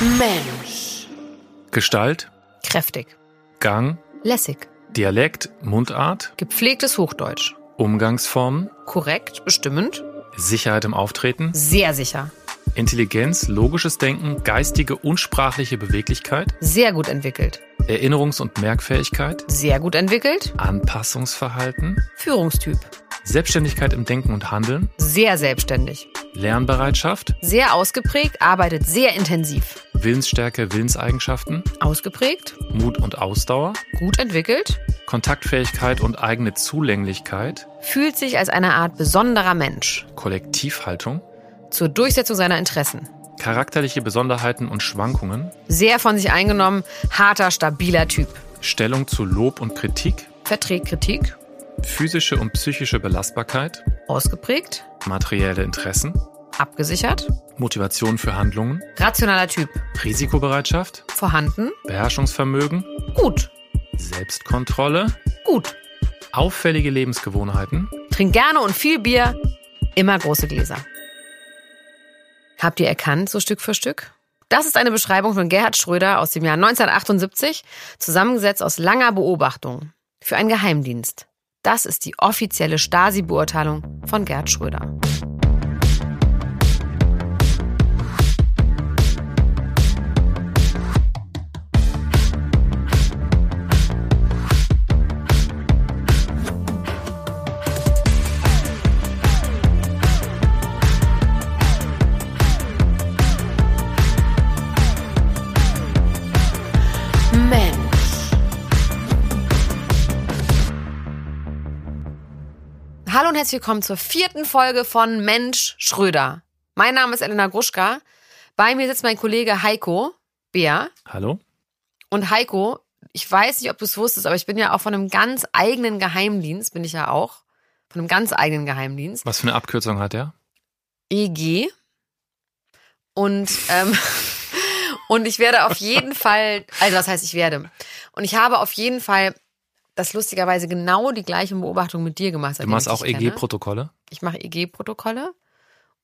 Mensch. Gestalt, Kräftig. Gang, Lässig. Dialekt, Mundart, Gepflegtes Hochdeutsch. Umgangsformen, Korrekt, bestimmend, Sicherheit im Auftreten, sehr sicher, Intelligenz, logisches Denken, geistige und sprachliche Beweglichkeit, sehr gut entwickelt, Erinnerungs- und Merkfähigkeit, sehr gut entwickelt, Anpassungsverhalten, Führungstyp, Selbstständigkeit im Denken und Handeln, sehr selbstständig, Lernbereitschaft, sehr ausgeprägt, arbeitet sehr intensiv, Willensstärke, Willenseigenschaften, ausgeprägt, Mut und Ausdauer, gut entwickelt, Kontaktfähigkeit und eigene Zulänglichkeit, fühlt sich als eine Art besonderer Mensch. Kollektivhaltung, zur Durchsetzung seiner Interessen. charakterliche Besonderheiten und Schwankungen, Sehr von sich eingenommen, harter, stabiler Typ. Stellung zu Lob und Kritik, Verträgt Kritik, physische und psychische Belastbarkeit, ausgeprägt, materielle Interessen, abgesichert, Motivation für Handlungen, rationaler Typ, Risikobereitschaft, vorhanden, Beherrschungsvermögen, gut, Selbstkontrolle, gut. auffällige Lebensgewohnheiten, Trink gerne und viel Bier, immer große Gläser. Habt ihr erkannt, so Stück für Stück? Das ist eine Beschreibung von Gerhard Schröder aus dem Jahr 1978, zusammengesetzt aus langer Beobachtung für einen Geheimdienst. Das ist die offizielle Stasi-Beurteilung von Gerhard Schröder. Herzlich willkommen zur vierten Folge von Mensch Schröder. Mein Name ist Elena Gruschka. Bei mir sitzt mein Kollege Heiko Bär. hallo? Und Heiko, ich weiß nicht, ob du es wusstest, aber ich bin ja auch von einem ganz eigenen Geheimdienst, bin ich ja auch. Von einem ganz eigenen Geheimdienst. Was für eine Abkürzung hat er? EG. Und, ähm, und ich werde auf jeden Fall, also was heißt ich werde? Und ich habe auf jeden Fall das lustigerweise genau die gleiche Beobachtung mit dir gemacht. Du machst auch. EG-Protokolle? Ich mache EG-Protokolle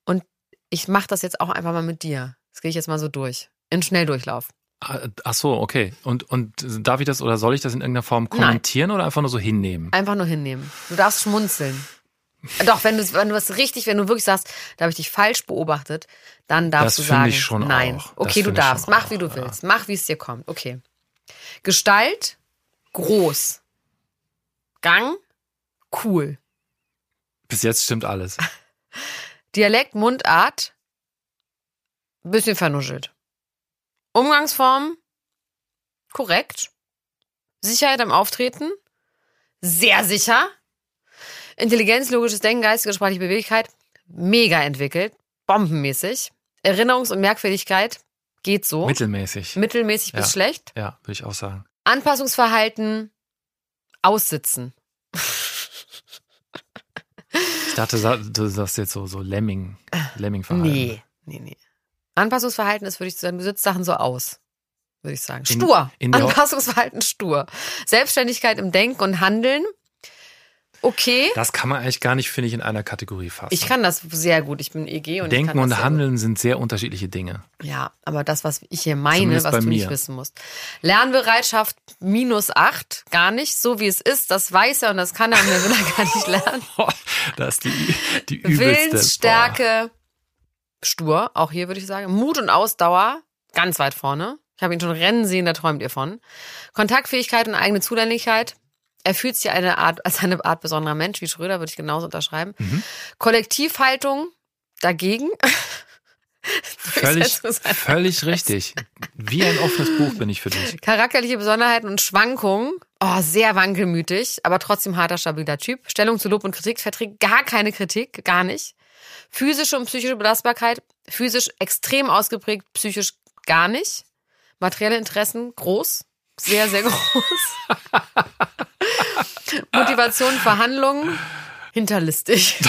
und ich mache das jetzt auch einfach mal mit dir. Das gehe ich jetzt mal so durch. In Schnelldurchlauf. Ah, Ach so, okay. Und, und darf ich das oder soll ich das in irgendeiner Form kommentieren oder einfach nur so hinnehmen? Einfach nur hinnehmen. Du darfst schmunzeln. Doch, wenn du, wenn du was richtig, wenn du wirklich sagst, da habe ich dich falsch beobachtet, dann darfst Das du sagen, ich schon nein. auch. Das Okay, du finde ich darfst. Mach, auch, wie du ja. willst. Mach, wie es dir kommt. Okay. Gestalt, groß. Gang, cool. Bis jetzt stimmt alles. Dialekt, Mundart, bisschen vernuschelt. Umgangsform, korrekt. Sicherheit am Auftreten, sehr sicher. Intelligenz, logisches Denken, geistige, sprachliche Beweglichkeit, mega entwickelt, bombenmäßig. Erinnerungs- und Merkfähigkeit, geht so. Mittelmäßig. Mittelmäßig bis Ja. schlecht. Ja, würde ich auch sagen. Anpassungsverhalten, aussitzen. Ich dachte, du sagst jetzt so, so Lemming, Lemming-Verhalten. Nee, nee, nee. Anpassungsverhalten ist, würde ich sagen, du sitzt Sachen so aus. Würde ich sagen. In- Stur. in der- Anpassungsverhalten stur. Selbstständigkeit im Denken und Handeln. Okay. Das kann man eigentlich gar nicht, finde ich, in einer Kategorie fassen. Ich kann das sehr gut. Ich bin EG und ich Denken kann das und Handeln sind sehr unterschiedliche Dinge. Gut. Ja, aber das, was ich hier meine, Zumindest was du nicht mir. wissen musst. Lernbereitschaft minus acht, gar nicht. So wie es ist, das weiß er und das kann er und der will er gar nicht lernen. Das ist die, die übelste. Willensstärke, stur, auch hier würde ich sagen. Mut und Ausdauer, ganz weit vorne. Ich habe ihn schon rennen sehen, da träumt ihr von. Kontaktfähigkeit und eigene Zulänglichkeit. Er fühlt sich eine Art, als eine Art besonderer Mensch, wie Schröder, würde ich genauso unterschreiben. Mhm. Kollektivhaltung dagegen. Völlig, völlig richtig. Wie ein offenes Buch bin ich für dich. Charakterliche Besonderheiten und Schwankungen. Oh, sehr wankelmütig, aber trotzdem harter, stabiler Typ. Stellung zu Lob und Kritik verträgt gar keine Kritik, gar nicht. Physische und psychische Belastbarkeit. Physisch extrem ausgeprägt, psychisch gar nicht. Materielle Interessen groß. Sehr, sehr groß. Motivation, Verhandlungen. Hinterlistig.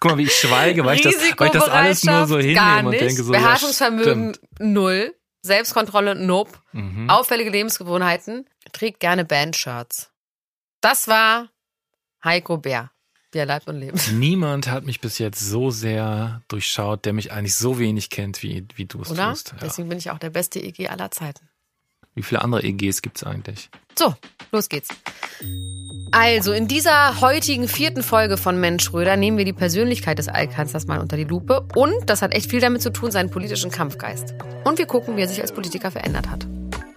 Guck mal, wie ich schweige, weil ich das, weil ich das alles nur so hinnehme und denke so, ja, Beherrschungsvermögen stimmt. null. Selbstkontrolle nope. Mhm. Auffällige Lebensgewohnheiten. Trägt gerne Bandshirts. Das war Heiko Bär. Ja, Leib und Leben. Niemand hat mich bis jetzt so sehr durchschaut, der mich eigentlich so wenig kennt, wie, wie du es Oder? tust. Ja. Deswegen bin ich auch der beste EG aller Zeiten. Wie viele andere EGs gibt es eigentlich? So, los geht's. Also, in dieser heutigen vierten Folge von Mensch Schröder nehmen wir die Persönlichkeit des Altkanzlers mal unter die Lupe und das hat echt viel damit zu tun, seinen politischen Kampfgeist. Und wir gucken, wie er sich als Politiker verändert hat.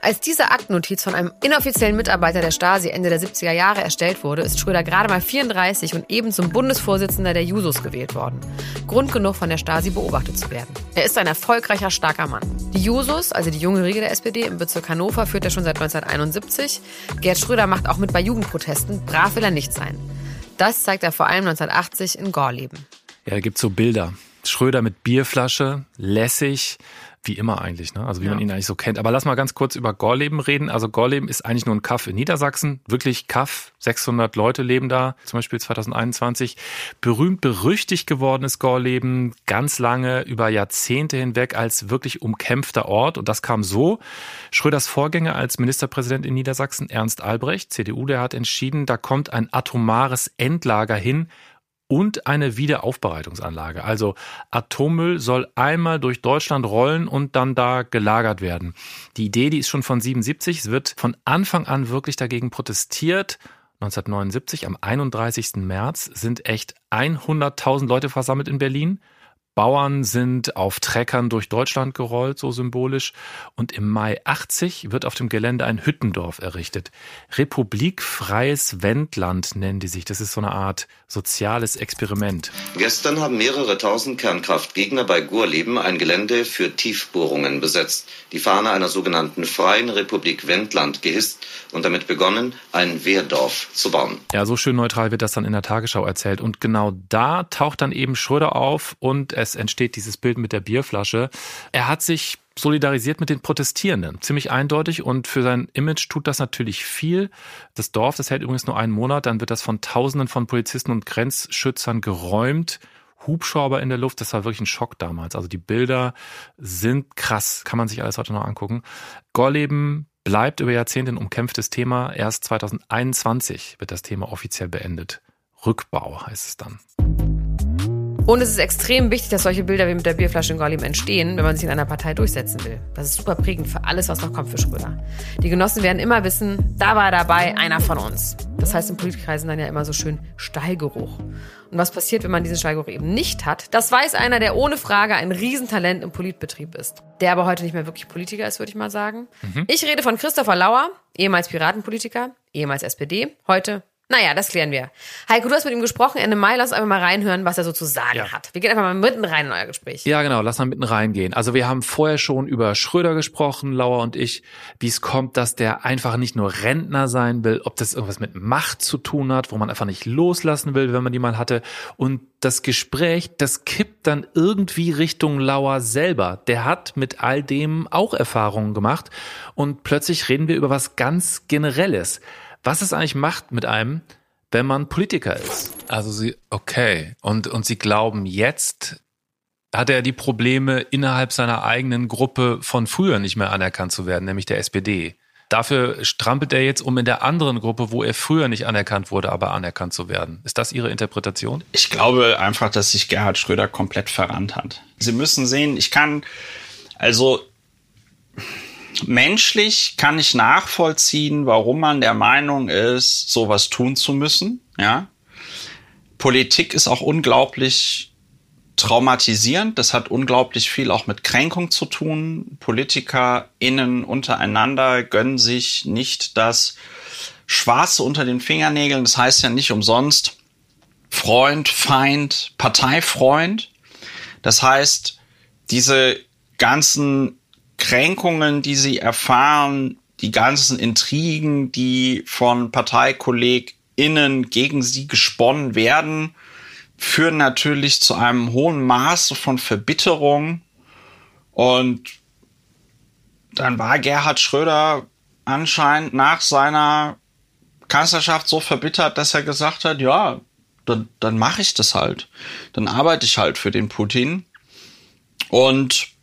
Als diese Aktnotiz von einem inoffiziellen Mitarbeiter der Stasi Ende der 70er Jahre erstellt wurde, ist Schröder gerade mal 34 und eben zum Bundesvorsitzender der Jusos gewählt worden. Grund genug, von der Stasi beobachtet zu werden. Er ist ein erfolgreicher, starker Mann. Die Jusos, also die junge Riege der SPD im Bezirk Hannover, führt er schon seit 1971. Gerd Schröder macht auch mit bei Jugendprotesten. Brav will er nicht sein. Das zeigt er vor allem 1980 in Gorleben. Ja, da gibt's so Bilder. Schröder mit Bierflasche, lässig, wie immer eigentlich, ne? Also wie ja. man ihn eigentlich so kennt. Aber lass mal ganz kurz über Gorleben reden. Also Gorleben ist eigentlich nur ein Kaff in Niedersachsen. Wirklich Kaff. 600 Leute leben da, zum Beispiel 2021. Berühmt, berüchtigt geworden ist Gorleben ganz lange, über Jahrzehnte hinweg als wirklich umkämpfter Ort. Und das kam so. Schröders Vorgänger als Ministerpräsident in Niedersachsen, Ernst Albrecht, CDU, der hat entschieden, da kommt ein atomares Endlager hin, und eine Wiederaufbereitungsanlage. Also Atommüll soll einmal durch Deutschland rollen und dann da gelagert werden. Die Idee, die ist schon von 77. Es wird von Anfang an wirklich dagegen protestiert. 1979, am 31. März, sind echt 100.000 Leute versammelt in Berlin. Bauern sind auf Treckern durch Deutschland gerollt, so symbolisch. Und im Mai 80 wird auf dem Gelände ein Hüttendorf errichtet. Republikfreies Wendland nennen die sich. Das ist so eine Art soziales Experiment. Gestern haben mehrere tausend Kernkraftgegner bei Gurleben ein Gelände für Tiefbohrungen besetzt, die Fahne einer sogenannten Freien Republik Wendland gehisst und damit begonnen, ein Wehrdorf zu bauen. Ja, so schön neutral wird das dann in der Tagesschau erzählt. Und genau da taucht dann eben Schröder auf und es entsteht dieses Bild mit der Bierflasche. Er hat sich solidarisiert mit den Protestierenden, ziemlich eindeutig und für sein Image tut das natürlich viel. Das Dorf, das hält übrigens nur einen Monat, dann wird das von Tausenden von Polizisten und Grenzschützern geräumt. Hubschrauber in der Luft, das war wirklich ein Schock damals. Also die Bilder sind krass, kann man sich alles heute noch angucken. Gorleben bleibt über Jahrzehnte ein umkämpftes Thema. Erst 2021 wird das Thema offiziell beendet. Rückbau heißt es dann. Und es ist extrem wichtig, dass solche Bilder wie mit der Bierflasche in Golim entstehen, wenn man sich in einer Partei durchsetzen will. Das ist super prägend für alles, was noch kommt für Schröder. Die Genossen werden immer wissen, da war dabei einer von uns. Das heißt in Politikkreisen dann ja immer so schön Stallgeruch. Und was passiert, wenn man diesen Stallgeruch eben nicht hat, das weiß einer, der ohne Frage ein Riesentalent im Politbetrieb ist. Der aber heute nicht mehr wirklich Politiker ist, würde ich mal sagen. Mhm. Ich rede von Christopher Lauer, ehemals Piratenpolitiker, ehemals SPD, heute naja, das klären wir. Heiko, du hast mit ihm gesprochen. Ende Mai, lass uns einfach mal reinhören, was er so zu sagen ja. hat. Wir gehen einfach mal mitten rein in euer Gespräch. Ja, genau, lass mal mitten reingehen. Also wir haben vorher schon über Schröder gesprochen, Lauer und ich, wie es kommt, dass der einfach nicht nur Rentner sein will, ob das irgendwas mit Macht zu tun hat, wo man einfach nicht loslassen will, wenn man die mal hatte. Und das Gespräch, das kippt dann irgendwie Richtung Lauer selber. Der hat mit all dem auch Erfahrungen gemacht und plötzlich reden wir über was ganz Generelles was es eigentlich macht mit einem, wenn man Politiker ist. Also sie, okay. Und, und sie glauben jetzt, hat er die Probleme innerhalb seiner eigenen Gruppe von früher nicht mehr anerkannt zu werden, nämlich der SPD. Dafür strampelt er jetzt um in der anderen Gruppe, wo er früher nicht anerkannt wurde, aber anerkannt zu werden. Ist das Ihre Interpretation? Ich glaube einfach, dass sich Gerhard Schröder komplett verrannt hat. Sie müssen sehen, ich kann, also menschlich kann ich nachvollziehen, warum man der Meinung ist, sowas tun zu müssen. Ja, Politik ist auch unglaublich traumatisierend. Das hat unglaublich viel auch mit Kränkung zu tun. PolitikerInnen untereinander gönnen sich nicht das Schwarze unter den Fingernägeln. Das heißt ja nicht umsonst Freund, Feind, Parteifreund. Das heißt, diese ganzen Kränkungen, die sie erfahren, die ganzen Intrigen, die von ParteikollegInnen gegen sie gesponnen werden, führen natürlich zu einem hohen Maße von Verbitterung. Und dann war Gerhard Schröder anscheinend nach seiner Kanzlerschaft so verbittert, dass er gesagt hat, ja, dann, dann mache ich das halt. Dann arbeite ich halt für den Putin. Und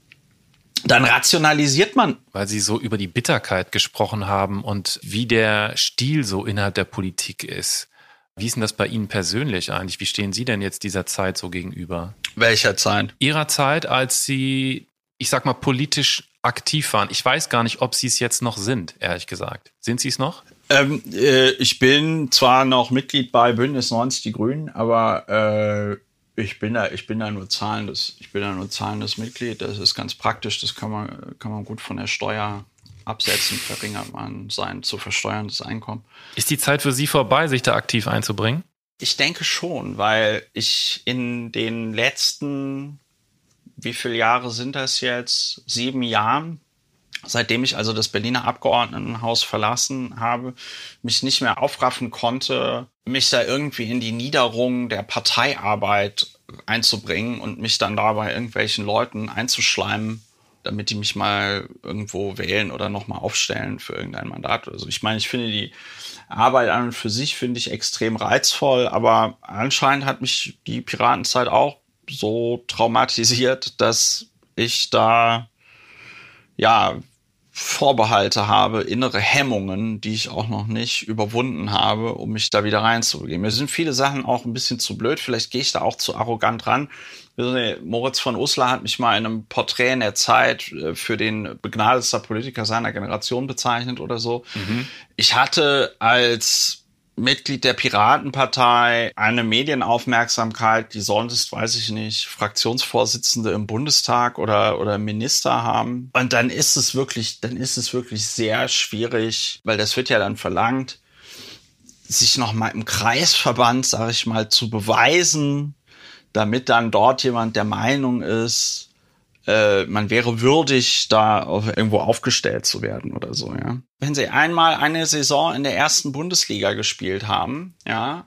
dann rationalisiert man. Weil Sie so über die Bitterkeit gesprochen haben und wie der Stil so innerhalb der Politik ist. Wie ist denn das bei Ihnen persönlich eigentlich? Wie stehen Sie denn jetzt dieser Zeit so gegenüber? Welcher Zeit? Ihrer Zeit, als Sie, ich sag mal, politisch aktiv waren. Ich weiß gar nicht, ob Sie es jetzt noch sind, ehrlich gesagt. Sind Sie es noch? Ähm, äh, ich bin zwar noch Mitglied bei Bündnis 90 Die Grünen, aber äh, ich bin da, ich bin da nur zahlendes, ich bin da nur zahlendes Mitglied. Das ist ganz praktisch. Das kann man, kann man gut von der Steuer absetzen. Verringert man sein zu versteuerndes Einkommen. Ist die Zeit für Sie vorbei, sich da aktiv einzubringen? Ich denke schon, weil ich in den letzten, wie viele Jahre sind das jetzt? Sieben Jahren seitdem ich also das Berliner Abgeordnetenhaus verlassen habe, mich nicht mehr aufraffen konnte, mich da irgendwie in die Niederung der Parteiarbeit einzubringen und mich dann da bei irgendwelchen Leuten einzuschleimen, damit die mich mal irgendwo wählen oder nochmal aufstellen für irgendein Mandat. Also ich meine, ich finde die Arbeit an und für sich finde ich extrem reizvoll, aber anscheinend hat mich die Piratenzeit auch so traumatisiert, dass ich da ja Vorbehalte habe, innere Hemmungen, die ich auch noch nicht überwunden habe, um mich da wieder reinzubegeben. Mir sind viele Sachen auch ein bisschen zu blöd, vielleicht gehe ich da auch zu arrogant ran. Moritz von Uslar hat mich mal in einem Porträt in der Zeit äh, für den begnadetster Politiker seiner Generation bezeichnet oder so. Mhm. Ich hatte als Mitglied der Piratenpartei, eine Medienaufmerksamkeit, die sonst, weiß ich nicht, Fraktionsvorsitzende im Bundestag oder, oder Minister haben. Und dann ist es wirklich, dann ist es wirklich sehr schwierig, weil das wird ja dann verlangt, sich noch mal im Kreisverband, sage ich mal, zu beweisen, damit dann dort jemand der Meinung ist, äh, man wäre würdig, da auf, irgendwo aufgestellt zu werden oder so, ja. Wenn sie einmal eine Saison in der ersten Bundesliga gespielt haben, ja,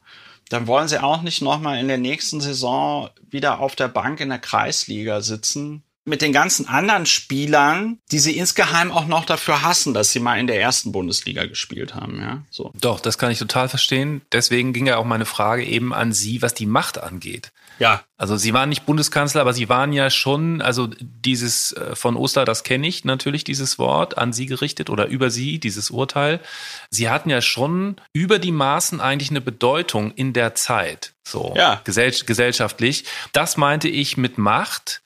dann wollen sie auch nicht nochmal in der nächsten Saison wieder auf der Bank in der Kreisliga sitzen. Mit den ganzen anderen Spielern, die sie insgeheim auch noch dafür hassen, dass sie mal in der ersten Bundesliga gespielt haben, ja. So. Doch, das kann ich total verstehen. Deswegen ging ja auch meine Frage eben an Sie, was die Macht angeht. Ja. Also sie waren nicht Bundeskanzler, aber sie waren ja schon, also dieses äh, von Oster, das kenne ich natürlich, dieses Wort an sie gerichtet oder über sie, dieses Urteil. Sie hatten ja schon über die Maßen eigentlich eine Bedeutung in der Zeit, so ja. gesell gesellschaftlich. Das meinte ich mit Macht.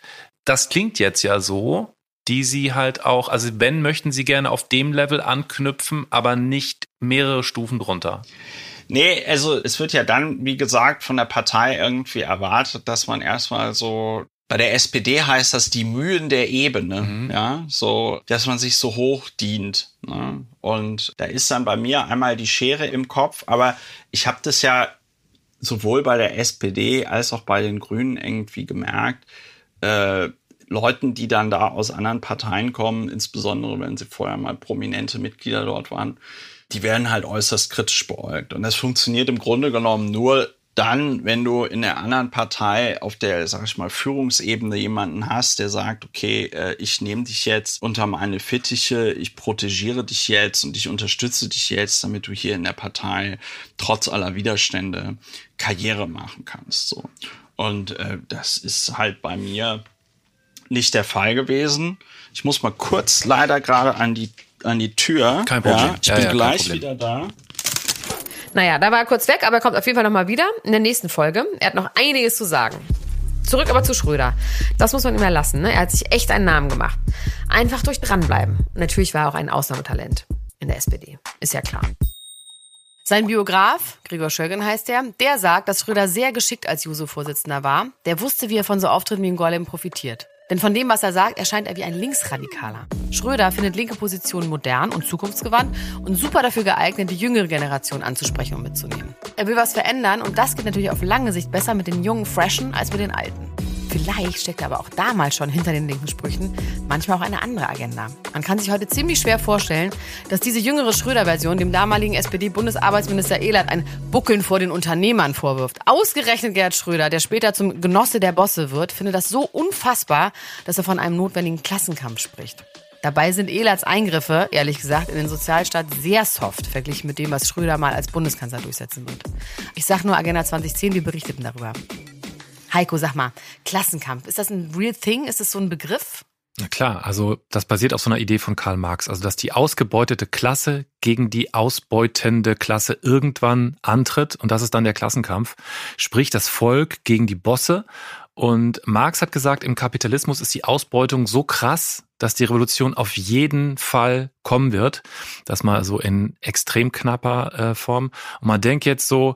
Das klingt jetzt ja so, die sie halt auch, also wenn möchten sie gerne auf dem Level anknüpfen, aber nicht mehrere Stufen drunter. Nee, also es wird ja dann, wie gesagt, von der Partei irgendwie erwartet, dass man erstmal so bei der SPD heißt das die Mühen der Ebene, mhm. ja, so, dass man sich so hoch dient. Ne? Und da ist dann bei mir einmal die Schere im Kopf, aber ich habe das ja sowohl bei der SPD als auch bei den Grünen irgendwie gemerkt, äh, Leuten, die dann da aus anderen Parteien kommen, insbesondere wenn sie vorher mal prominente Mitglieder dort waren, die werden halt äußerst kritisch beäugt. Und das funktioniert im Grunde genommen nur dann, wenn du in der anderen Partei auf der, sag ich mal, Führungsebene jemanden hast, der sagt, okay, äh, ich nehme dich jetzt unter meine Fittiche, ich protegiere dich jetzt und ich unterstütze dich jetzt, damit du hier in der Partei trotz aller Widerstände Karriere machen kannst. So. Und äh, das ist halt bei mir nicht der Fall gewesen. Ich muss mal kurz leider gerade an die an die Tür. Kein Problem. Ja, ich ja, bin ja, gleich wieder da. Naja, da war er kurz weg, aber er kommt auf jeden Fall nochmal wieder in der nächsten Folge. Er hat noch einiges zu sagen. Zurück aber zu Schröder. Das muss man ihm erlassen. Ne? Er hat sich echt einen Namen gemacht. Einfach durch dranbleiben. Natürlich war er auch ein Ausnahmetalent in der SPD. Ist ja klar. Sein Biograf, Gregor Schölgen heißt er, der sagt, dass Schröder sehr geschickt als Juso-Vorsitzender war. Der wusste, wie er von so Auftritten wie in Gorlem profitiert. Denn von dem, was er sagt, erscheint er wie ein Linksradikaler. Schröder findet linke Positionen modern und zukunftsgewandt und super dafür geeignet, die jüngere Generation anzusprechen und mitzunehmen. Er will was verändern und das geht natürlich auf lange Sicht besser mit den jungen Freshen als mit den alten. Vielleicht steckt aber auch damals schon hinter den linken Sprüchen manchmal auch eine andere Agenda. Man kann sich heute ziemlich schwer vorstellen, dass diese jüngere Schröder-Version dem damaligen SPD-Bundesarbeitsminister Ehlert ein Buckeln vor den Unternehmern vorwirft. Ausgerechnet Gerhard Schröder, der später zum Genosse der Bosse wird, findet das so unfassbar, dass er von einem notwendigen Klassenkampf spricht. Dabei sind Ehlerts Eingriffe, ehrlich gesagt, in den Sozialstaat sehr soft verglichen mit dem, was Schröder mal als Bundeskanzler durchsetzen wird. Ich sag nur Agenda 2010, wir berichteten darüber. Heiko, sag mal, Klassenkampf, ist das ein real thing? Ist das so ein Begriff? Na klar, also das basiert auf so einer Idee von Karl Marx, also dass die ausgebeutete Klasse gegen die ausbeutende Klasse irgendwann antritt und das ist dann der Klassenkampf, sprich das Volk gegen die Bosse und Marx hat gesagt, im Kapitalismus ist die Ausbeutung so krass, dass die Revolution auf jeden Fall kommen wird. Das mal so in extrem knapper äh, Form. Und man denkt jetzt so,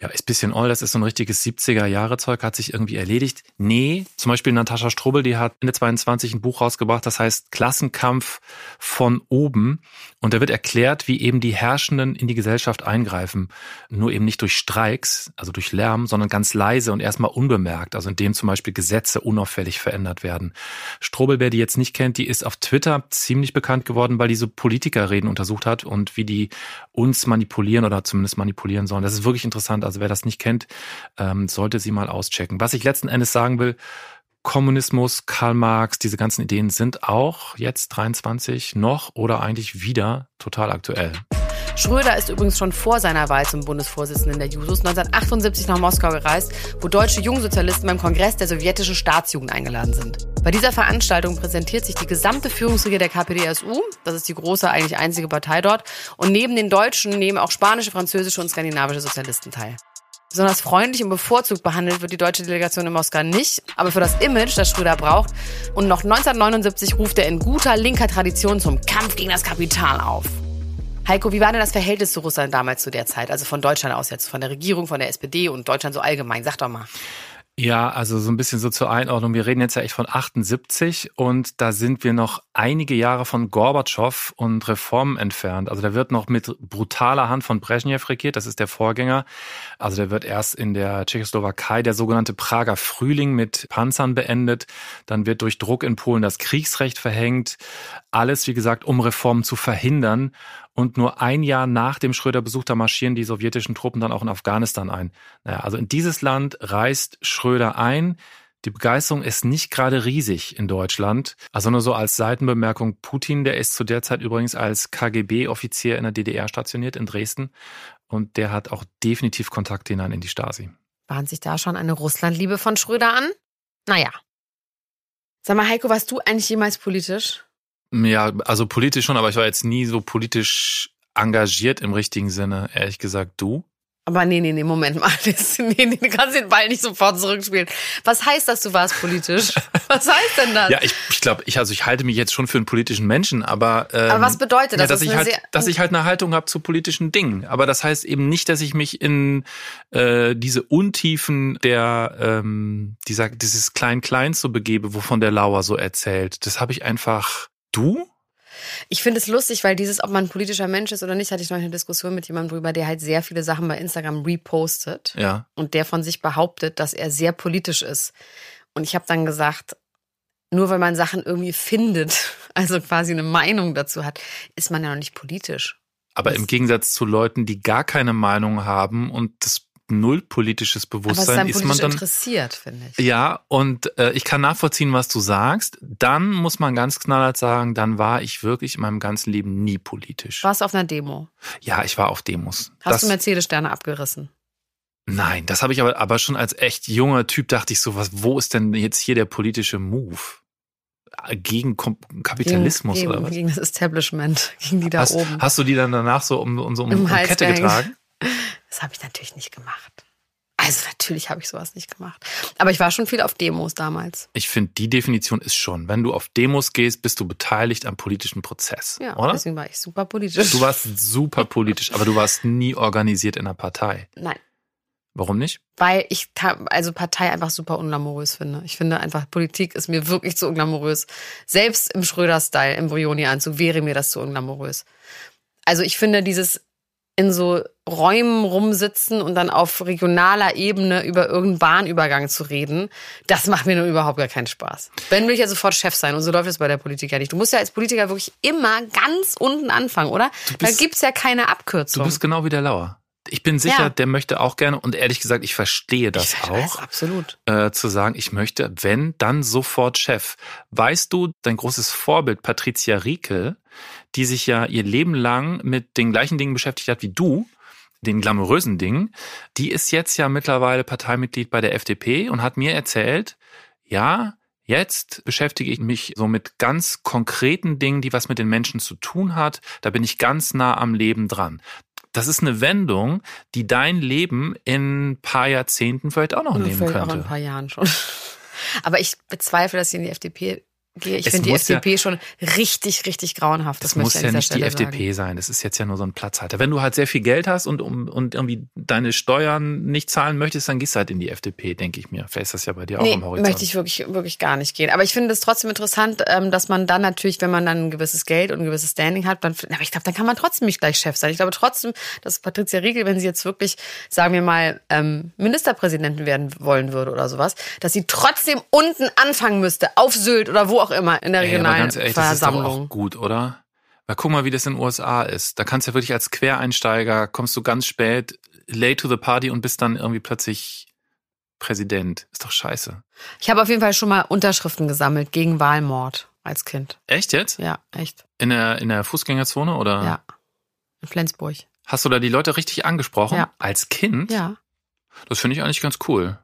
ja, ist bisschen all, das ist so ein richtiges 70er-Jahre-Zeug, hat sich irgendwie erledigt. Nee, zum Beispiel Natascha Strobel, die hat Ende 22 ein Buch rausgebracht, das heißt Klassenkampf von oben. Und da wird erklärt, wie eben die Herrschenden in die Gesellschaft eingreifen. Nur eben nicht durch Streiks, also durch Lärm, sondern ganz leise und erstmal unbemerkt. Also indem zum Beispiel Gesetze unauffällig verändert werden. Strobel, wer die jetzt nicht kennt, die ist auf Twitter ziemlich bekannt geworden, weil die so Politikerreden untersucht hat und wie die uns manipulieren oder zumindest manipulieren sollen. Das ist wirklich interessant. Also wer das nicht kennt, ähm, sollte sie mal auschecken. Was ich letzten Endes sagen will, Kommunismus, Karl Marx, diese ganzen Ideen sind auch jetzt 23 noch oder eigentlich wieder total aktuell. Schröder ist übrigens schon vor seiner Wahl zum Bundesvorsitzenden der Jusos 1978 nach Moskau gereist, wo deutsche Jungsozialisten beim Kongress der sowjetischen Staatsjugend eingeladen sind. Bei dieser Veranstaltung präsentiert sich die gesamte Führungsriege der KPDSU, das ist die große, eigentlich einzige Partei dort, und neben den Deutschen nehmen auch spanische, französische und skandinavische Sozialisten teil. Besonders freundlich und bevorzugt behandelt wird die deutsche Delegation in Moskau nicht, aber für das Image, das Schröder braucht. Und noch 1979 ruft er in guter linker Tradition zum Kampf gegen das Kapital auf. Heiko, wie war denn das Verhältnis zu Russland damals zu der Zeit? Also von Deutschland aus jetzt, von der Regierung, von der SPD und Deutschland so allgemein. Sag doch mal. Ja, also so ein bisschen so zur Einordnung. Wir reden jetzt ja echt von 78 und da sind wir noch einige Jahre von Gorbatschow und Reformen entfernt. Also da wird noch mit brutaler Hand von Brezhnev regiert, das ist der Vorgänger. Also der wird erst in der Tschechoslowakei der sogenannte Prager Frühling mit Panzern beendet. Dann wird durch Druck in Polen das Kriegsrecht verhängt. Alles, wie gesagt, um Reformen zu verhindern. Und nur ein Jahr nach dem Schröder-Besuch, da marschieren die sowjetischen Truppen dann auch in Afghanistan ein. Naja, also in dieses Land reist Schröder ein. Die Begeisterung ist nicht gerade riesig in Deutschland. Also nur so als Seitenbemerkung, Putin, der ist zu der Zeit übrigens als KGB-Offizier in der DDR stationiert in Dresden. Und der hat auch definitiv Kontakt hinein in die Stasi. Bahnt sich da schon eine Russlandliebe von Schröder an? Naja. Sag mal, Heiko, warst du eigentlich jemals politisch? Ja, also politisch schon, aber ich war jetzt nie so politisch engagiert im richtigen Sinne, ehrlich gesagt. Du? Aber nee, nee, nee, Moment mal. Das, nee, nee, du kannst den Ball nicht sofort zurückspielen. Was heißt das, du warst politisch? Was heißt denn das? ja, ich, ich glaube, ich, also ich halte mich jetzt schon für einen politischen Menschen, aber. Ähm, aber was bedeutet das? Ja, dass, ich halt, dass ich halt eine Haltung habe zu politischen Dingen. Aber das heißt eben nicht, dass ich mich in äh, diese Untiefen der ähm, dieser, dieses Klein-Kleins so begebe, wovon der Lauer so erzählt. Das habe ich einfach Du? Ich finde es lustig, weil dieses, ob man ein politischer Mensch ist oder nicht, hatte ich noch eine Diskussion mit jemandem drüber, der halt sehr viele Sachen bei Instagram repostet. Ja. Und der von sich behauptet, dass er sehr politisch ist. Und ich habe dann gesagt, nur weil man Sachen irgendwie findet, also quasi eine Meinung dazu hat, ist man ja noch nicht politisch. Aber das im Gegensatz zu Leuten, die gar keine Meinung haben und das null politisches Bewusstsein ist, ist man dann interessiert, finde ich. Ja, und äh, ich kann nachvollziehen, was du sagst. Dann muss man ganz knallhart sagen, dann war ich wirklich in meinem ganzen Leben nie politisch. Warst du auf einer Demo? Ja, ich war auf Demos. Hast das, du Mercedes-Sterne abgerissen? Nein, das habe ich aber, aber schon als echt junger Typ dachte ich so, was, wo ist denn jetzt hier der politische Move? Gegen Kapitalismus gegen, oder was? Gegen das Establishment, gegen die da hast, oben. Hast du die dann danach so um, um, um, um Kette getragen? Das habe ich natürlich nicht gemacht. Also natürlich habe ich sowas nicht gemacht. Aber ich war schon viel auf Demos damals. Ich finde, die Definition ist schon, wenn du auf Demos gehst, bist du beteiligt am politischen Prozess. Ja, oder? deswegen war ich super politisch. Du warst super politisch, aber du warst nie organisiert in einer Partei. Nein. Warum nicht? Weil ich also Partei einfach super unglamourös finde. Ich finde einfach, Politik ist mir wirklich zu unglamourös. Selbst im Schröder-Style, im Brioni-Anzug, wäre mir das zu unglamourös. Also ich finde dieses in so Räumen rumsitzen und dann auf regionaler Ebene über irgendeinen Bahnübergang zu reden, das macht mir nur überhaupt gar keinen Spaß. Wenn will ich ja sofort Chef sein und so läuft es bei der Politik ja nicht. Du musst ja als Politiker wirklich immer ganz unten anfangen, oder? Bist, da gibt's ja keine Abkürzung. Du bist genau wie der Lauer. Ich bin sicher, ja. der möchte auch gerne und ehrlich gesagt, ich verstehe das ich auch. Weiß, absolut. Äh, zu sagen, ich möchte, wenn, dann sofort Chef. Weißt du, dein großes Vorbild, Patricia Riekel, die sich ja ihr Leben lang mit den gleichen Dingen beschäftigt hat wie du, den glamourösen Dingen, die ist jetzt ja mittlerweile Parteimitglied bei der FDP und hat mir erzählt, ja, Jetzt beschäftige ich mich so mit ganz konkreten Dingen, die was mit den Menschen zu tun hat. Da bin ich ganz nah am Leben dran. Das ist eine Wendung, die dein Leben in ein paar Jahrzehnten vielleicht auch noch nehmen vielleicht könnte. Auch in ein paar Jahren schon. Aber ich bezweifle, dass sie in die FDP. Ich finde die muss ja- FDP schon richtig, richtig grauenhaft. Das muss ja nicht die Stelle FDP sein. Das ist jetzt ja nur so ein Platzhalter. Wenn du halt sehr viel Geld hast und, um, und irgendwie deine Steuern nicht zahlen möchtest, dann gehst du halt in die FDP, denke ich mir. Vielleicht ist das ja bei dir auch Nee, am Horizont. möchte ich wirklich, wirklich gar nicht gehen. Aber ich finde es trotzdem interessant, ähm, dass man dann natürlich, wenn man dann ein gewisses Geld und ein gewisses Standing hat, dann, aber ich glaube, dann kann man trotzdem nicht gleich Chef sein. Ich glaube trotzdem, dass Patricia Riegel, wenn sie jetzt wirklich, sagen wir mal, ähm, Ministerpräsidentin werden wollen würde oder sowas, dass sie trotzdem unten anfangen müsste, auf Sylt oder wo auch immer, in der regionalen ehrlich, das ist doch Versammlung. auch gut, oder? Weil guck mal, wie das in den USA ist. Da kannst du ja wirklich als Quereinsteiger, kommst du ganz spät, late to the party und bist dann irgendwie plötzlich Präsident. Ist doch scheiße. Ich habe auf jeden Fall schon mal Unterschriften gesammelt gegen Wahlmord als Kind. Echt jetzt? Ja, echt. In der, in der Fußgängerzone oder? Ja. In Flensburg. Hast du da die Leute richtig angesprochen? Ja. Als Kind? Ja. Das finde ich eigentlich ganz cool.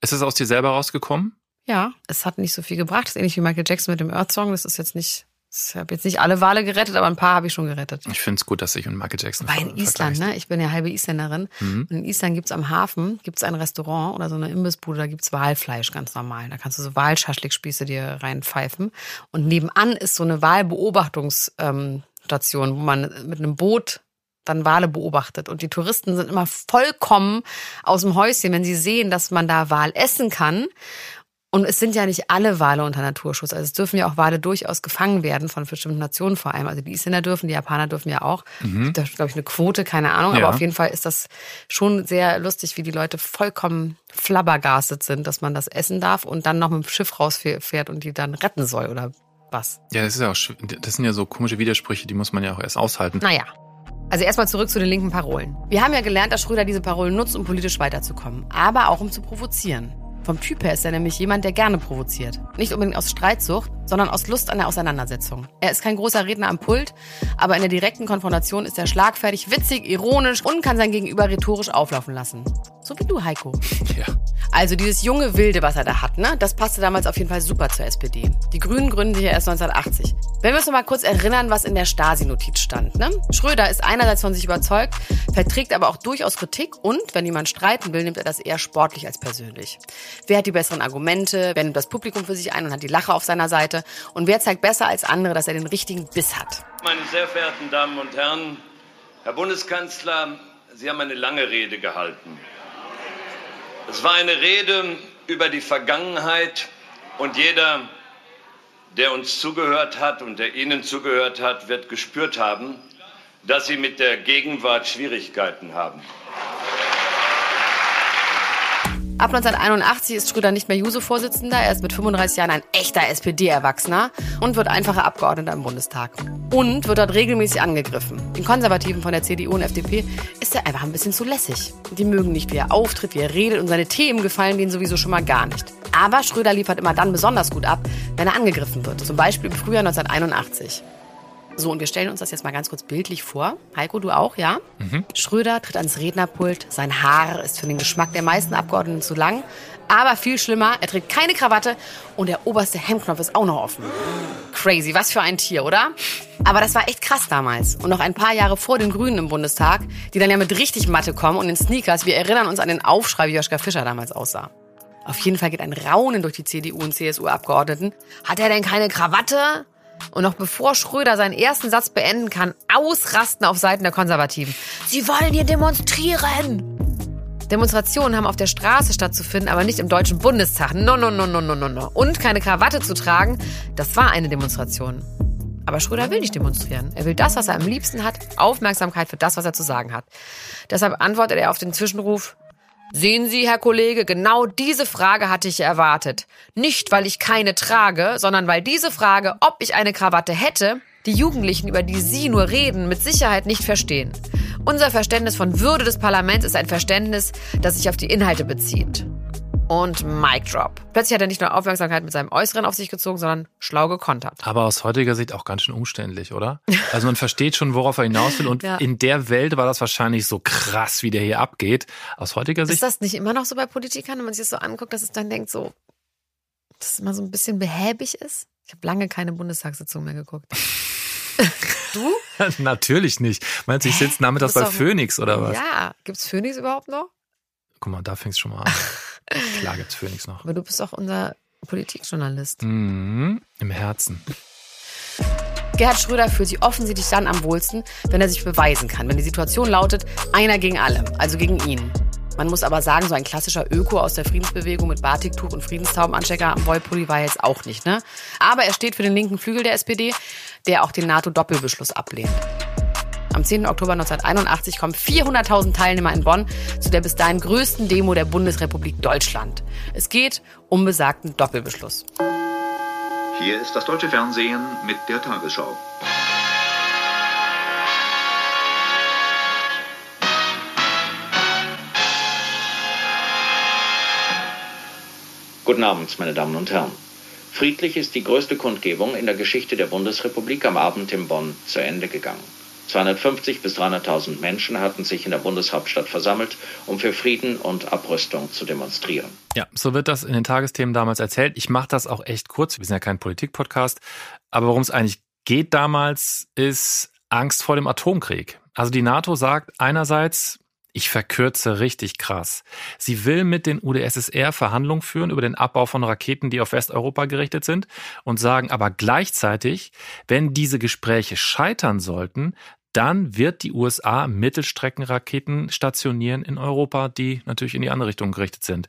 Ist es aus dir selber rausgekommen? Ja, es hat nicht so viel gebracht. Das ist ähnlich wie Michael Jackson mit dem Earth Song. Das ist jetzt nicht, ich habe jetzt nicht alle Wale gerettet, aber ein paar habe ich schon gerettet. Ich finde es gut, dass ich und Michael Jackson War in Island, ne? Ich bin ja halbe Isländerin. Mhm. Und in Island gibt's am Hafen gibt's ein Restaurant oder so eine Imbissbude, da gibt's Walfleisch ganz normal. Da kannst du so Walschaschlikspieße dir reinpfeifen. Und nebenan ist so eine Walbeobachtungsstation, wo man mit einem Boot dann Wale beobachtet. Und die Touristen sind immer vollkommen aus dem Häuschen, wenn sie sehen, dass man da Wal essen kann. Und es sind ja nicht alle Wale unter Naturschutz. Also es dürfen ja auch Wale durchaus gefangen werden von bestimmten Nationen vor allem. Also die Isländer dürfen, die Japaner dürfen ja auch. Da ist, glaube ich, eine Quote, keine Ahnung. Ja. Aber auf jeden Fall ist das schon sehr lustig, wie die Leute vollkommen flabbergastet sind, dass man das essen darf und dann noch mit dem Schiff rausfährt und die dann retten soll oder was. Ja, das ist ja auch, das sind ja so komische Widersprüche, die muss man ja auch erst aushalten. Naja. Also erstmal zurück zu den linken Parolen. Wir haben ja gelernt, dass Schröder diese Parolen nutzt, um politisch weiterzukommen, aber auch um zu provozieren. Vom Typ her ist er nämlich jemand, der gerne provoziert. Nicht unbedingt aus Streitsucht, sondern aus Lust an der Auseinandersetzung. Er ist kein großer Redner am Pult, aber in der direkten Konfrontation ist er schlagfertig, witzig, ironisch und kann sein Gegenüber rhetorisch auflaufen lassen. So wie du, Heiko. Ja. Also dieses junge Wilde, was er da hat, ne, das passte damals auf jeden Fall super zur SPD. Die Grünen gründen sich ja erst 1980. Wenn wir uns noch mal kurz erinnern, was in der Stasi-Notiz stand. Ne? Schröder ist einerseits von sich überzeugt, verträgt aber auch durchaus Kritik und, wenn jemand streiten will, nimmt er das eher sportlich als persönlich. Wer hat die besseren Argumente, wer nimmt das Publikum für sich ein und hat die Lache auf seiner Seite und wer zeigt besser als andere, dass er den richtigen Biss hat. Meine sehr verehrten Damen und Herren, Herr Bundeskanzler, Sie haben eine lange Rede gehalten. Es war eine Rede über die Vergangenheit und jeder, der uns zugehört hat und der Ihnen zugehört hat, wird gespürt haben, dass Sie mit der Gegenwart Schwierigkeiten haben. Ab 1981 ist Schröder nicht mehr Juso-Vorsitzender. Er ist mit 35 Jahren ein echter SPD-Erwachsener und wird einfacher Abgeordneter im Bundestag. Und wird dort regelmäßig angegriffen. Den Konservativen von der CDU und FDP ist er einfach ein bisschen zu lässig. Die mögen nicht, wie er auftritt, wie er redet und seine Themen gefallen denen sowieso schon mal gar nicht. Aber Schröder liefert immer dann besonders gut ab, wenn er angegriffen wird. Zum Beispiel im Frühjahr 1981. So, und wir stellen uns das jetzt mal ganz kurz bildlich vor. Heiko, du auch, ja? Schröder tritt ans Rednerpult. Sein Haar ist für den Geschmack der meisten Abgeordneten zu lang. Aber viel schlimmer, er trägt keine Krawatte und der oberste Hemdknopf ist auch noch offen. Crazy, was für ein Tier, oder? Aber das war echt krass damals. Und noch ein paar Jahre vor den Grünen im Bundestag, die dann ja mit richtig Matte kommen und in Sneakers. Wir erinnern uns an den Aufschrei, wie Joschka Fischer damals aussah. Auf jeden Fall geht ein Raunen durch die CDU und CSU-Abgeordneten. Hat er denn keine Krawatte? Und noch bevor Schröder seinen ersten Satz beenden kann, ausrasten auf Seiten der Konservativen. Sie wollen hier demonstrieren! Demonstrationen haben auf der Straße stattzufinden, aber nicht im Deutschen Bundestag. No, no, no, no, no, no, no. Und keine Krawatte zu tragen, das war eine Demonstration. Aber Schröder will nicht demonstrieren. Er will das, was er am liebsten hat, Aufmerksamkeit für das, was er zu sagen hat. Deshalb antwortet er auf den Zwischenruf, Sehen Sie, Herr Kollege, genau diese Frage hatte ich erwartet. Nicht, weil ich keine trage, sondern weil diese Frage, ob ich eine Krawatte hätte, die Jugendlichen, über die Sie nur reden, mit Sicherheit nicht verstehen. Unser Verständnis von Würde des Parlaments ist ein Verständnis, das sich auf die Inhalte bezieht. Und Mic Drop. Plötzlich hat er nicht nur Aufmerksamkeit mit seinem Äußeren auf sich gezogen, sondern schlau gekontert. Aber aus heutiger Sicht auch ganz schön umständlich, oder? Also man versteht schon, worauf er hinaus will. Und Ja. in der Welt war das wahrscheinlich so krass, wie der hier abgeht. Aus heutiger Ist Sicht, das nicht immer noch so bei Politikern, wenn man sich das so anguckt, dass es dann denkt so, dass es immer so ein bisschen behäbig ist. Ich habe lange keine Bundestagssitzung mehr geguckt. du? Natürlich nicht. Meinst du, ich sitze nachmittags bei Phoenix oder was? Ja, gibt's Phoenix überhaupt noch? Guck mal, da fängt's schon mal an. Klar gibt's Phoenix noch. Aber du bist auch unser Politikjournalist. Mhm, Im Herzen. Gerhard Schröder fühlt sich offensichtlich dann am wohlsten, wenn er sich beweisen kann. Wenn die Situation lautet, einer gegen alle, also gegen ihn. Man muss aber sagen, so ein klassischer Öko aus der Friedensbewegung mit Batiktuch und Friedenstaubenanstecker am Wollpulli war jetzt auch nicht, ne? Aber er steht für den linken Flügel der SPD, der auch den NATO-Doppelbeschluss ablehnt. Am 10. Oktober 1981 kommen 400.000 Teilnehmer in Bonn zu der bis dahin größten Demo der Bundesrepublik Deutschland. Es geht um besagten Doppelbeschluss. Hier ist das deutsche Fernsehen mit der Tagesschau. Guten Abend, meine Damen und Herren. Friedlich ist die größte Kundgebung in der Geschichte der Bundesrepublik am Abend in Bonn zu Ende gegangen. 250 bis 300.000 Menschen hatten sich in der Bundeshauptstadt versammelt, um für Frieden und Abrüstung zu demonstrieren. Ja, so wird das in den Tagesthemen damals erzählt. Ich mache das auch echt kurz. Wir sind ja kein Politik-Podcast. Aber worum es eigentlich geht damals, ist Angst vor dem Atomkrieg. Also die NATO sagt einerseits, ich verkürze richtig krass. Sie will mit den UdSSR Verhandlungen führen über den Abbau von Raketen, die auf Westeuropa gerichtet sind und sagen aber gleichzeitig, wenn diese Gespräche scheitern sollten, dann wird die USA Mittelstreckenraketen stationieren in Europa, die natürlich in die andere Richtung gerichtet sind.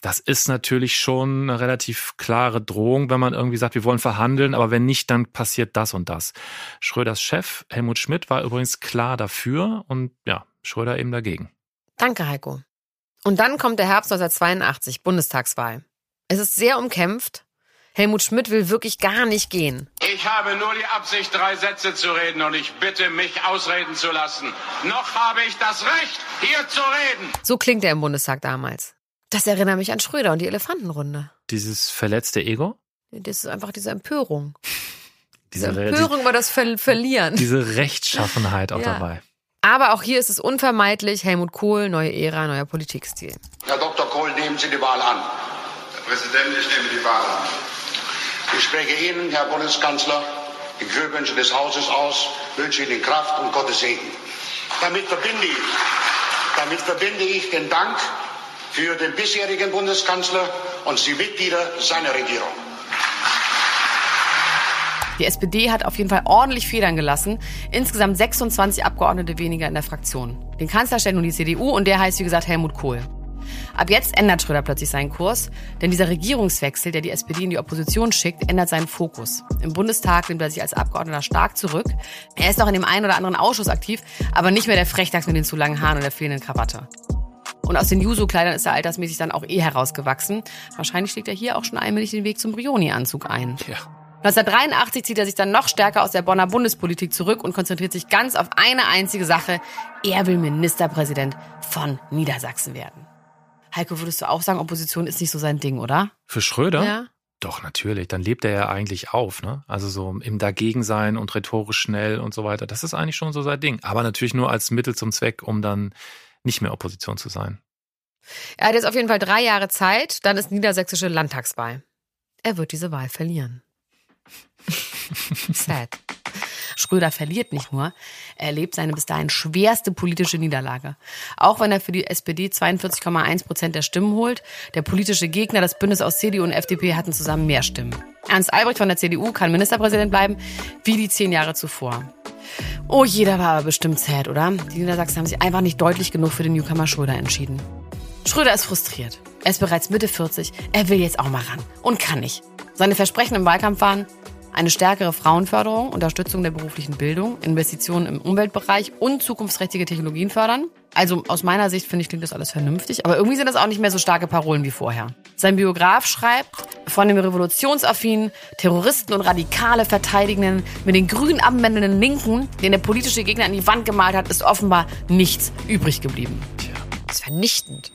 Das ist natürlich schon eine relativ klare Drohung, wenn man irgendwie sagt, wir wollen verhandeln, aber wenn nicht, dann passiert das und das. Schröders Chef Helmut Schmidt war übrigens klar dafür und ja, Schröder eben dagegen. Danke, Heiko. Und dann kommt der Herbst 1982, Bundestagswahl. Es ist sehr umkämpft. Helmut Schmidt will wirklich gar nicht gehen. Ich habe nur die Absicht, drei Sätze zu reden und ich bitte, mich ausreden zu lassen. Noch habe ich das Recht, hier zu reden. So klingt er im Bundestag damals. Das erinnert mich an Schröder und die Elefantenrunde. Dieses verletzte Ego? Das ist einfach diese Empörung. Diese, diese Empörung über das Ver Verlieren. Diese Rechtschaffenheit auch ja. dabei. Aber auch hier ist es unvermeidlich. Helmut Kohl, neue Ära, neuer Politikstil. Herr Dr. Kohl, nehmen Sie die Wahl an. Herr Präsident, ich nehme die Wahl an. Ich spreche Ihnen, Herr Bundeskanzler, die Glückwünsche des Hauses aus, wünsche Ihnen Kraft und Gottes Segen. Damit verbinde ich, damit verbinde ich den Dank für den bisherigen Bundeskanzler und die Mitglieder seiner Regierung. Die SPD hat auf jeden Fall ordentlich Federn gelassen. Insgesamt 26 Abgeordnete weniger in der Fraktion. Den Kanzler stellt nun die CDU und der heißt, wie gesagt, Helmut Kohl. Ab jetzt ändert Schröder plötzlich seinen Kurs, denn dieser Regierungswechsel, der die SPD in die Opposition schickt, ändert seinen Fokus. Im Bundestag nimmt er sich als Abgeordneter stark zurück. Er ist noch in dem einen oder anderen Ausschuss aktiv, aber nicht mehr der Frechdachs mit den zu langen Haaren und der fehlenden Krawatte. Und aus den Juso-Kleidern ist er altersmäßig dann auch eh herausgewachsen. Wahrscheinlich schlägt er hier auch schon allmählich den Weg zum Brioni-Anzug ein. Ja. 1983 zieht er sich dann noch stärker aus der Bonner Bundespolitik zurück und konzentriert sich ganz auf eine einzige Sache. Er will Ministerpräsident von Niedersachsen werden. Heiko, würdest du auch sagen, Opposition ist nicht so sein Ding, oder? Für Schröder? Ja. Doch, natürlich. Dann lebt er ja eigentlich auf, ne? Also so im Dagegensein und rhetorisch schnell und so weiter. Das ist eigentlich schon so sein Ding. Aber natürlich nur als Mittel zum Zweck, um dann nicht mehr Opposition zu sein. Er hat jetzt auf jeden Fall drei Jahre Zeit, dann ist niedersächsische Landtagswahl. Er wird diese Wahl verlieren. Sad. Schröder verliert nicht nur, er erlebt seine bis dahin schwerste politische Niederlage. Auch wenn er für die SPD 42,1 Prozent der Stimmen holt, der politische Gegner, das Bündnis aus CDU und FDP, hatten zusammen mehr Stimmen. Ernst Albrecht von der CDU kann Ministerpräsident bleiben, wie die zehn Jahre zuvor. Oh, jeder war aber bestimmt sad, oder? Die Niedersachsen haben sich einfach nicht deutlich genug für den Newcomer Schröder entschieden. Schröder ist frustriert. Er ist bereits Mitte 40. Er will jetzt auch mal ran. Und kann nicht. Seine Versprechen im Wahlkampf waren, eine stärkere Frauenförderung, Unterstützung der beruflichen Bildung, Investitionen im Umweltbereich und zukunftsträchtige Technologien fördern. Also aus meiner Sicht finde ich, klingt das alles vernünftig, aber irgendwie sind das auch nicht mehr so starke Parolen wie vorher. Sein Biograf schreibt, von dem revolutionsaffinen, Terroristen und Radikale verteidigenden, mit den grün abwendenden Linken, den der politische Gegner an die Wand gemalt hat, ist offenbar nichts übrig geblieben. Tja, das ist vernichtend.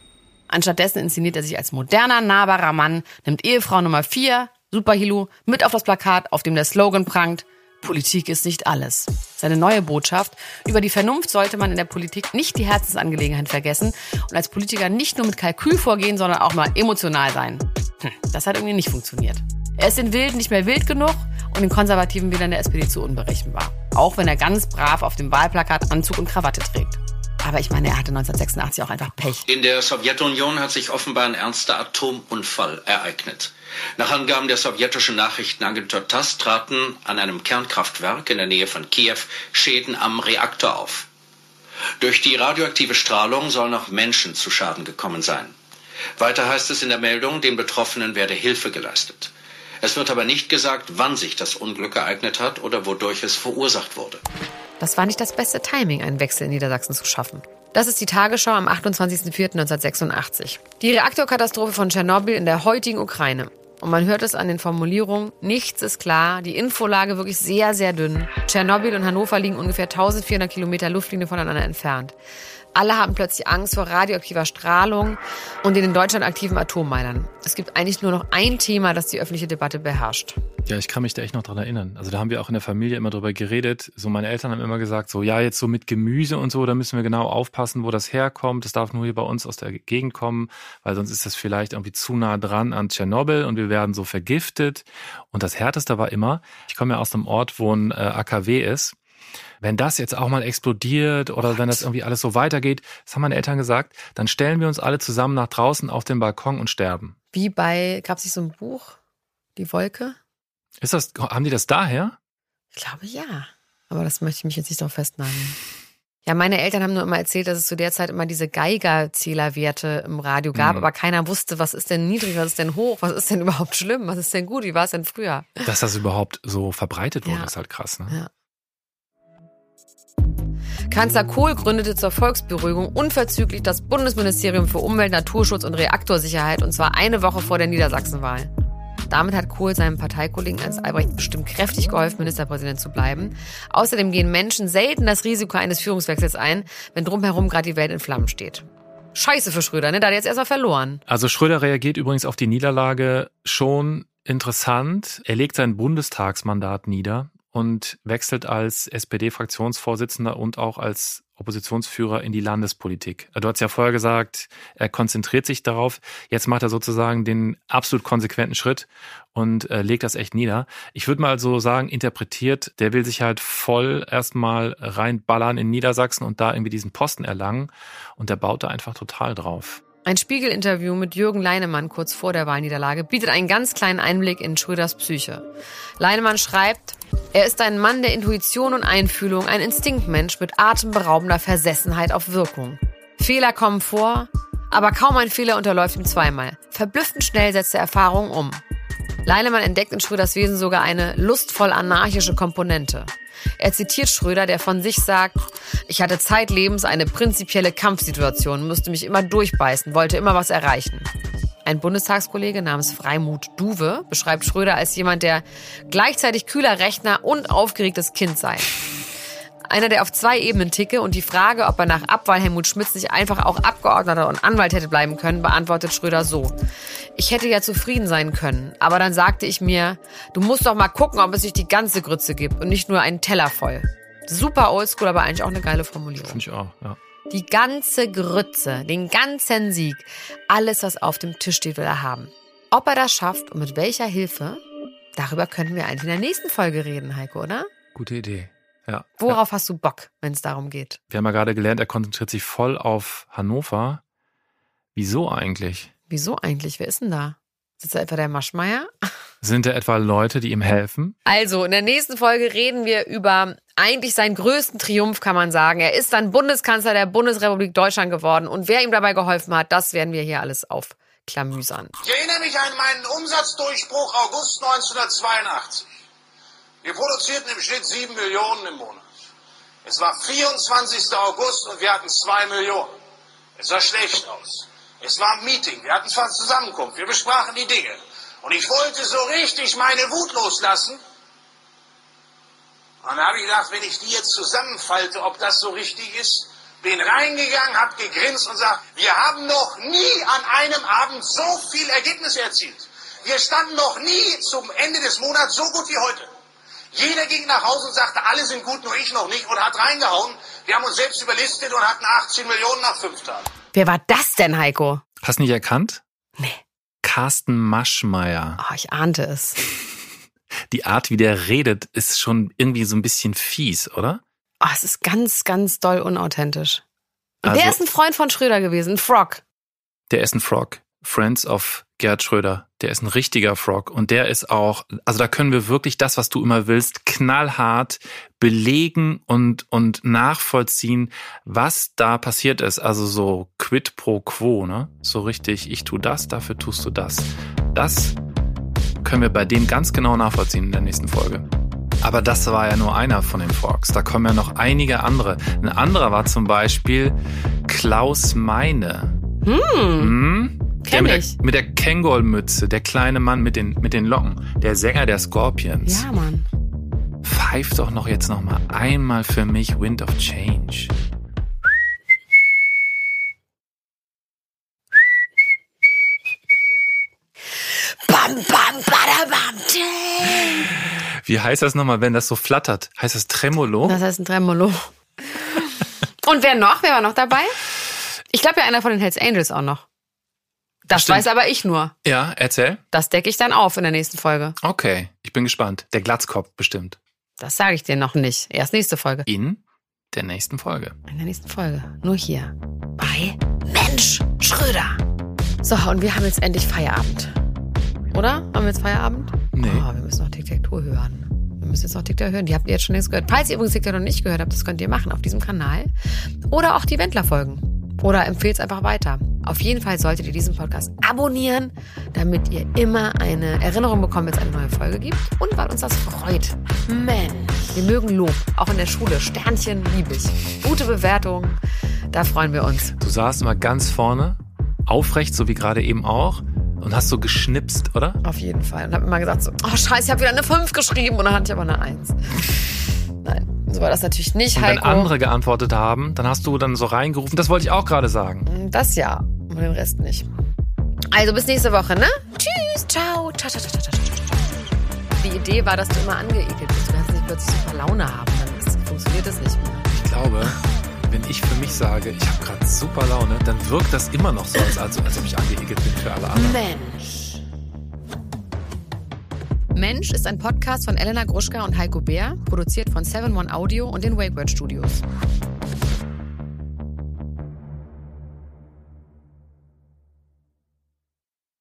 Anstattdessen inszeniert er sich als moderner, nahbarer Mann, nimmt Ehefrau Nummer 4, Superhilo mit auf das Plakat, auf dem der Slogan prangt, Politik ist nicht alles. Seine neue Botschaft, über die Vernunft sollte man in der Politik nicht die Herzensangelegenheit vergessen und als Politiker nicht nur mit Kalkül vorgehen, sondern auch mal emotional sein. Hm, das hat irgendwie nicht funktioniert. Er ist den Wilden nicht mehr wild genug und den konservativen Wählern der SPD zu unberechenbar. Auch wenn er ganz brav auf dem Wahlplakat Anzug und Krawatte trägt. Aber ich meine, er hatte 1986 auch einfach Pech. In der Sowjetunion hat sich offenbar ein ernster Atomunfall ereignet. Nach Angaben der sowjetischen Nachrichtenagentur TASS traten an einem Kernkraftwerk in der Nähe von Kiew Schäden am Reaktor auf. Durch die radioaktive Strahlung sollen auch Menschen zu Schaden gekommen sein. Weiter heißt es in der Meldung, den Betroffenen werde Hilfe geleistet. Es wird aber nicht gesagt, wann sich das Unglück ereignet hat oder wodurch es verursacht wurde. Das war nicht das beste Timing, einen Wechsel in Niedersachsen zu schaffen. Das ist die Tagesschau am 28.04.1986. Die Reaktorkatastrophe von Tschernobyl in der heutigen Ukraine. Und man hört es an den Formulierungen, nichts ist klar, die Infolage wirklich sehr, sehr dünn. Tschernobyl und Hannover liegen ungefähr 1400 Kilometer Luftlinie voneinander entfernt. Alle haben plötzlich Angst vor radioaktiver Strahlung und den in Deutschland aktiven Atommeilern. Es gibt eigentlich nur noch ein Thema, das die öffentliche Debatte beherrscht. Ja, ich kann mich da echt noch dran erinnern. Also da haben wir auch in der Familie immer drüber geredet. So meine Eltern haben immer gesagt, so ja, jetzt so mit Gemüse und so, da müssen wir genau aufpassen, wo das herkommt. Das darf nur hier bei uns aus der Gegend kommen, weil sonst ist das vielleicht irgendwie zu nah dran an Tschernobyl und wir werden so vergiftet. Und das Härteste war immer, ich komme ja aus einem Ort, wo ein äh, AKW ist wenn das jetzt auch mal explodiert oder What? wenn das irgendwie alles so weitergeht, das haben meine Eltern gesagt, dann stellen wir uns alle zusammen nach draußen auf den Balkon und sterben. Wie bei, gab es nicht so ein Buch, Die Wolke? Ist das, haben die das daher? Ich glaube ja. Aber das möchte ich mich jetzt nicht darauf festnageln. Ja, meine Eltern haben nur immer erzählt, dass es zu der Zeit immer diese Geigerzählerwerte im Radio gab, mhm. aber keiner wusste, was ist denn niedrig, was ist denn hoch, was ist denn überhaupt schlimm, was ist denn gut, wie war es denn früher? Dass das überhaupt so verbreitet wurde, ja. ist halt krass, ne? Ja. Kanzler Kohl gründete zur Volksberuhigung unverzüglich das Bundesministerium für Umwelt, Naturschutz und Reaktorsicherheit und zwar eine Woche vor der Niedersachsenwahl. Damit hat Kohl seinem Parteikollegen Ernst Albrecht bestimmt kräftig geholfen, Ministerpräsident zu bleiben. Außerdem gehen Menschen selten das Risiko eines Führungswechsels ein, wenn drumherum gerade die Welt in Flammen steht. Scheiße für Schröder, ne? Da hat er jetzt erstmal verloren. Also Schröder reagiert übrigens auf die Niederlage schon interessant. Er legt sein Bundestagsmandat nieder und wechselt als SPD-Fraktionsvorsitzender und auch als Oppositionsführer in die Landespolitik. Du hast ja vorher gesagt, er konzentriert sich darauf. Jetzt macht er sozusagen den absolut konsequenten Schritt und äh, legt das echt nieder. Ich würde mal so sagen, interpretiert, der will sich halt voll erstmal reinballern in Niedersachsen und da irgendwie diesen Posten erlangen. Und der baut da einfach total drauf. Ein Spiegel-Interview mit Jürgen Leinemann kurz vor der Wahlniederlage bietet einen ganz kleinen Einblick in Schröders Psyche. Leinemann schreibt, er ist ein Mann der Intuition und Einfühlung, ein Instinktmensch mit atemberaubender Versessenheit auf Wirkung. Fehler kommen vor, aber kaum ein Fehler unterläuft ihm zweimal. Verblüffend schnell setzt er Erfahrungen um. Leinemann entdeckt in Schröders Wesen sogar eine lustvoll anarchische Komponente. Er zitiert Schröder, der von sich sagt, ich hatte zeitlebens eine prinzipielle Kampfsituation, musste mich immer durchbeißen, wollte immer was erreichen. Ein Bundestagskollege namens Freimut Duwe beschreibt Schröder als jemand, der gleichzeitig kühler Rechner und aufgeregtes Kind sei. Einer, der auf zwei Ebenen ticke und die Frage, ob er nach Abwahl Helmut Schmitz nicht einfach auch Abgeordneter und Anwalt hätte bleiben können, beantwortet Schröder so. Ich hätte ja zufrieden sein können, aber dann sagte ich mir, du musst doch mal gucken, ob es sich die ganze Grütze gibt und nicht nur einen Teller voll. Super oldschool, aber eigentlich auch eine geile Formulierung. Finde ich auch, ja. Die ganze Grütze, den ganzen Sieg, alles, was auf dem Tisch steht, will er haben. Ob er das schafft und mit welcher Hilfe, darüber könnten wir eigentlich in der nächsten Folge reden, Heiko, oder? Gute Idee. Ja. Worauf ja. hast du Bock, wenn es darum geht? Wir haben ja gerade gelernt, er konzentriert sich voll auf Hannover. Wieso eigentlich? Wieso eigentlich? Wer ist denn da? Sitzt da etwa der Maschmeier? Sind da etwa Leute, die ihm helfen? Also, in der nächsten Folge reden wir über eigentlich seinen größten Triumph, kann man sagen. Er ist dann Bundeskanzler der Bundesrepublik Deutschland geworden. Und wer ihm dabei geholfen hat, das werden wir hier alles aufklamüsern. Ich erinnere mich an meinen Umsatzdurchbruch August 1982. Wir produzierten im Schnitt sieben Millionen im Monat. Es war 24. August und wir hatten zwei Millionen. Es sah schlecht aus. Es war ein Meeting. Wir hatten zwar Zusammenkunft. Wir besprachen die Dinge. Und ich wollte so richtig meine Wut loslassen. Und dann habe ich gedacht, wenn ich die jetzt zusammenfalte, ob das so richtig ist, bin reingegangen, habe gegrinst und gesagt, wir haben noch nie an einem Abend so viel Ergebnisse erzielt. Wir standen noch nie zum Ende des Monats so gut wie heute. Jeder ging nach Hause und sagte, alle sind gut, nur ich noch nicht und hat reingehauen. Wir haben uns selbst überlistet und hatten 18 Millionen nach fünf Tagen. Wer war das denn, Heiko? Hast du nicht erkannt? Nee. Carsten Maschmeyer. Oh, ich ahnte es. Die Art, wie der redet, ist schon irgendwie so ein bisschen fies, oder? Oh, es ist ganz, ganz doll unauthentisch. Und Also- der ist ein Freund von Schröder gewesen, ein Frog. Der ist ein Frog. Friends of Gerd Schröder. Der ist ein richtiger Frog. Und der ist auch, also da können wir wirklich das, was du immer willst, knallhart belegen und, und nachvollziehen, was da passiert ist. Also so quid pro quo, ne? So richtig, ich tu das, dafür tust du das. Das können wir bei dem ganz genau nachvollziehen in der nächsten Folge. Aber das war ja nur einer von den Frogs. Da kommen ja noch einige andere. Ein anderer war zum Beispiel Klaus Meine. Hm, Hm? Der kenn mit der, ich. mit der Kängolmütze, der kleine Mann mit den, mit den Locken, der Sänger der Scorpions. Ja, Mann. Pfeif doch noch jetzt noch mal einmal für mich Wind of Change. Bam, bam, bada, bam, ding. Wie heißt das nochmal, wenn das so flattert? Heißt das Tremolo? Das heißt ein Tremolo. Und wer noch? Wer war noch dabei? Ich glaube ja einer von den Hells Angels auch noch. Das Stimmt. weiß aber ich nur. Ja, erzähl. Das decke ich dann auf in der nächsten Folge. Okay, ich bin gespannt. Der Glatzkopf bestimmt. Das sage ich dir noch nicht. Erst nächste Folge. In der nächsten Folge. In der nächsten Folge. Nur hier. Bei Mensch Schröder. So, und wir haben jetzt endlich Feierabend. Oder? Haben wir jetzt Feierabend? Nee. Oh, wir müssen noch Tic-Tac-Tour hören. Wir müssen jetzt noch Tic-Tac hören. Die habt ihr jetzt schon längst gehört. Falls ihr übrigens Tic-Tac noch nicht gehört habt, das könnt ihr machen auf diesem Kanal. Oder auch die Wendler-Folgen. Oder empfehlt es einfach weiter. Auf jeden Fall solltet ihr diesen Podcast abonnieren, damit ihr immer eine Erinnerung bekommt, wenn es eine neue Folge gibt. Und weil uns das freut. Mensch. Wir mögen Lob. Auch in der Schule. Sternchen liebe ich. Gute Bewertungen. Da freuen wir uns. Du saßt immer ganz vorne, aufrecht, so wie gerade eben auch, und hast so geschnipst, oder? Auf jeden Fall. Und habe immer gesagt so, oh scheiße, ich habe wieder eine 5 geschrieben. Und dann hatte ich aber eine 1. Nein, so war das natürlich nicht, Und wenn Heiko. andere geantwortet haben, dann hast du dann so reingerufen, das wollte ich auch gerade sagen. Das ja, und den Rest nicht. Also bis nächste Woche, ne? Tschüss, ciao, ciao, ciao, ciao, ciao. Die Idee war, dass du immer angeekelt bist. Du kannst nicht plötzlich super Laune haben. Dann ist, funktioniert das nicht mehr. Ich glaube, wenn ich für mich sage, ich habe gerade super Laune, dann wirkt das immer noch so, als, als, als ob ich angeekelt bin für alle anderen. Mensch. Mensch ist ein Podcast von Elena Gruschka und Heiko Bär, produziert von 7 One Audio und den Wake Word Studios.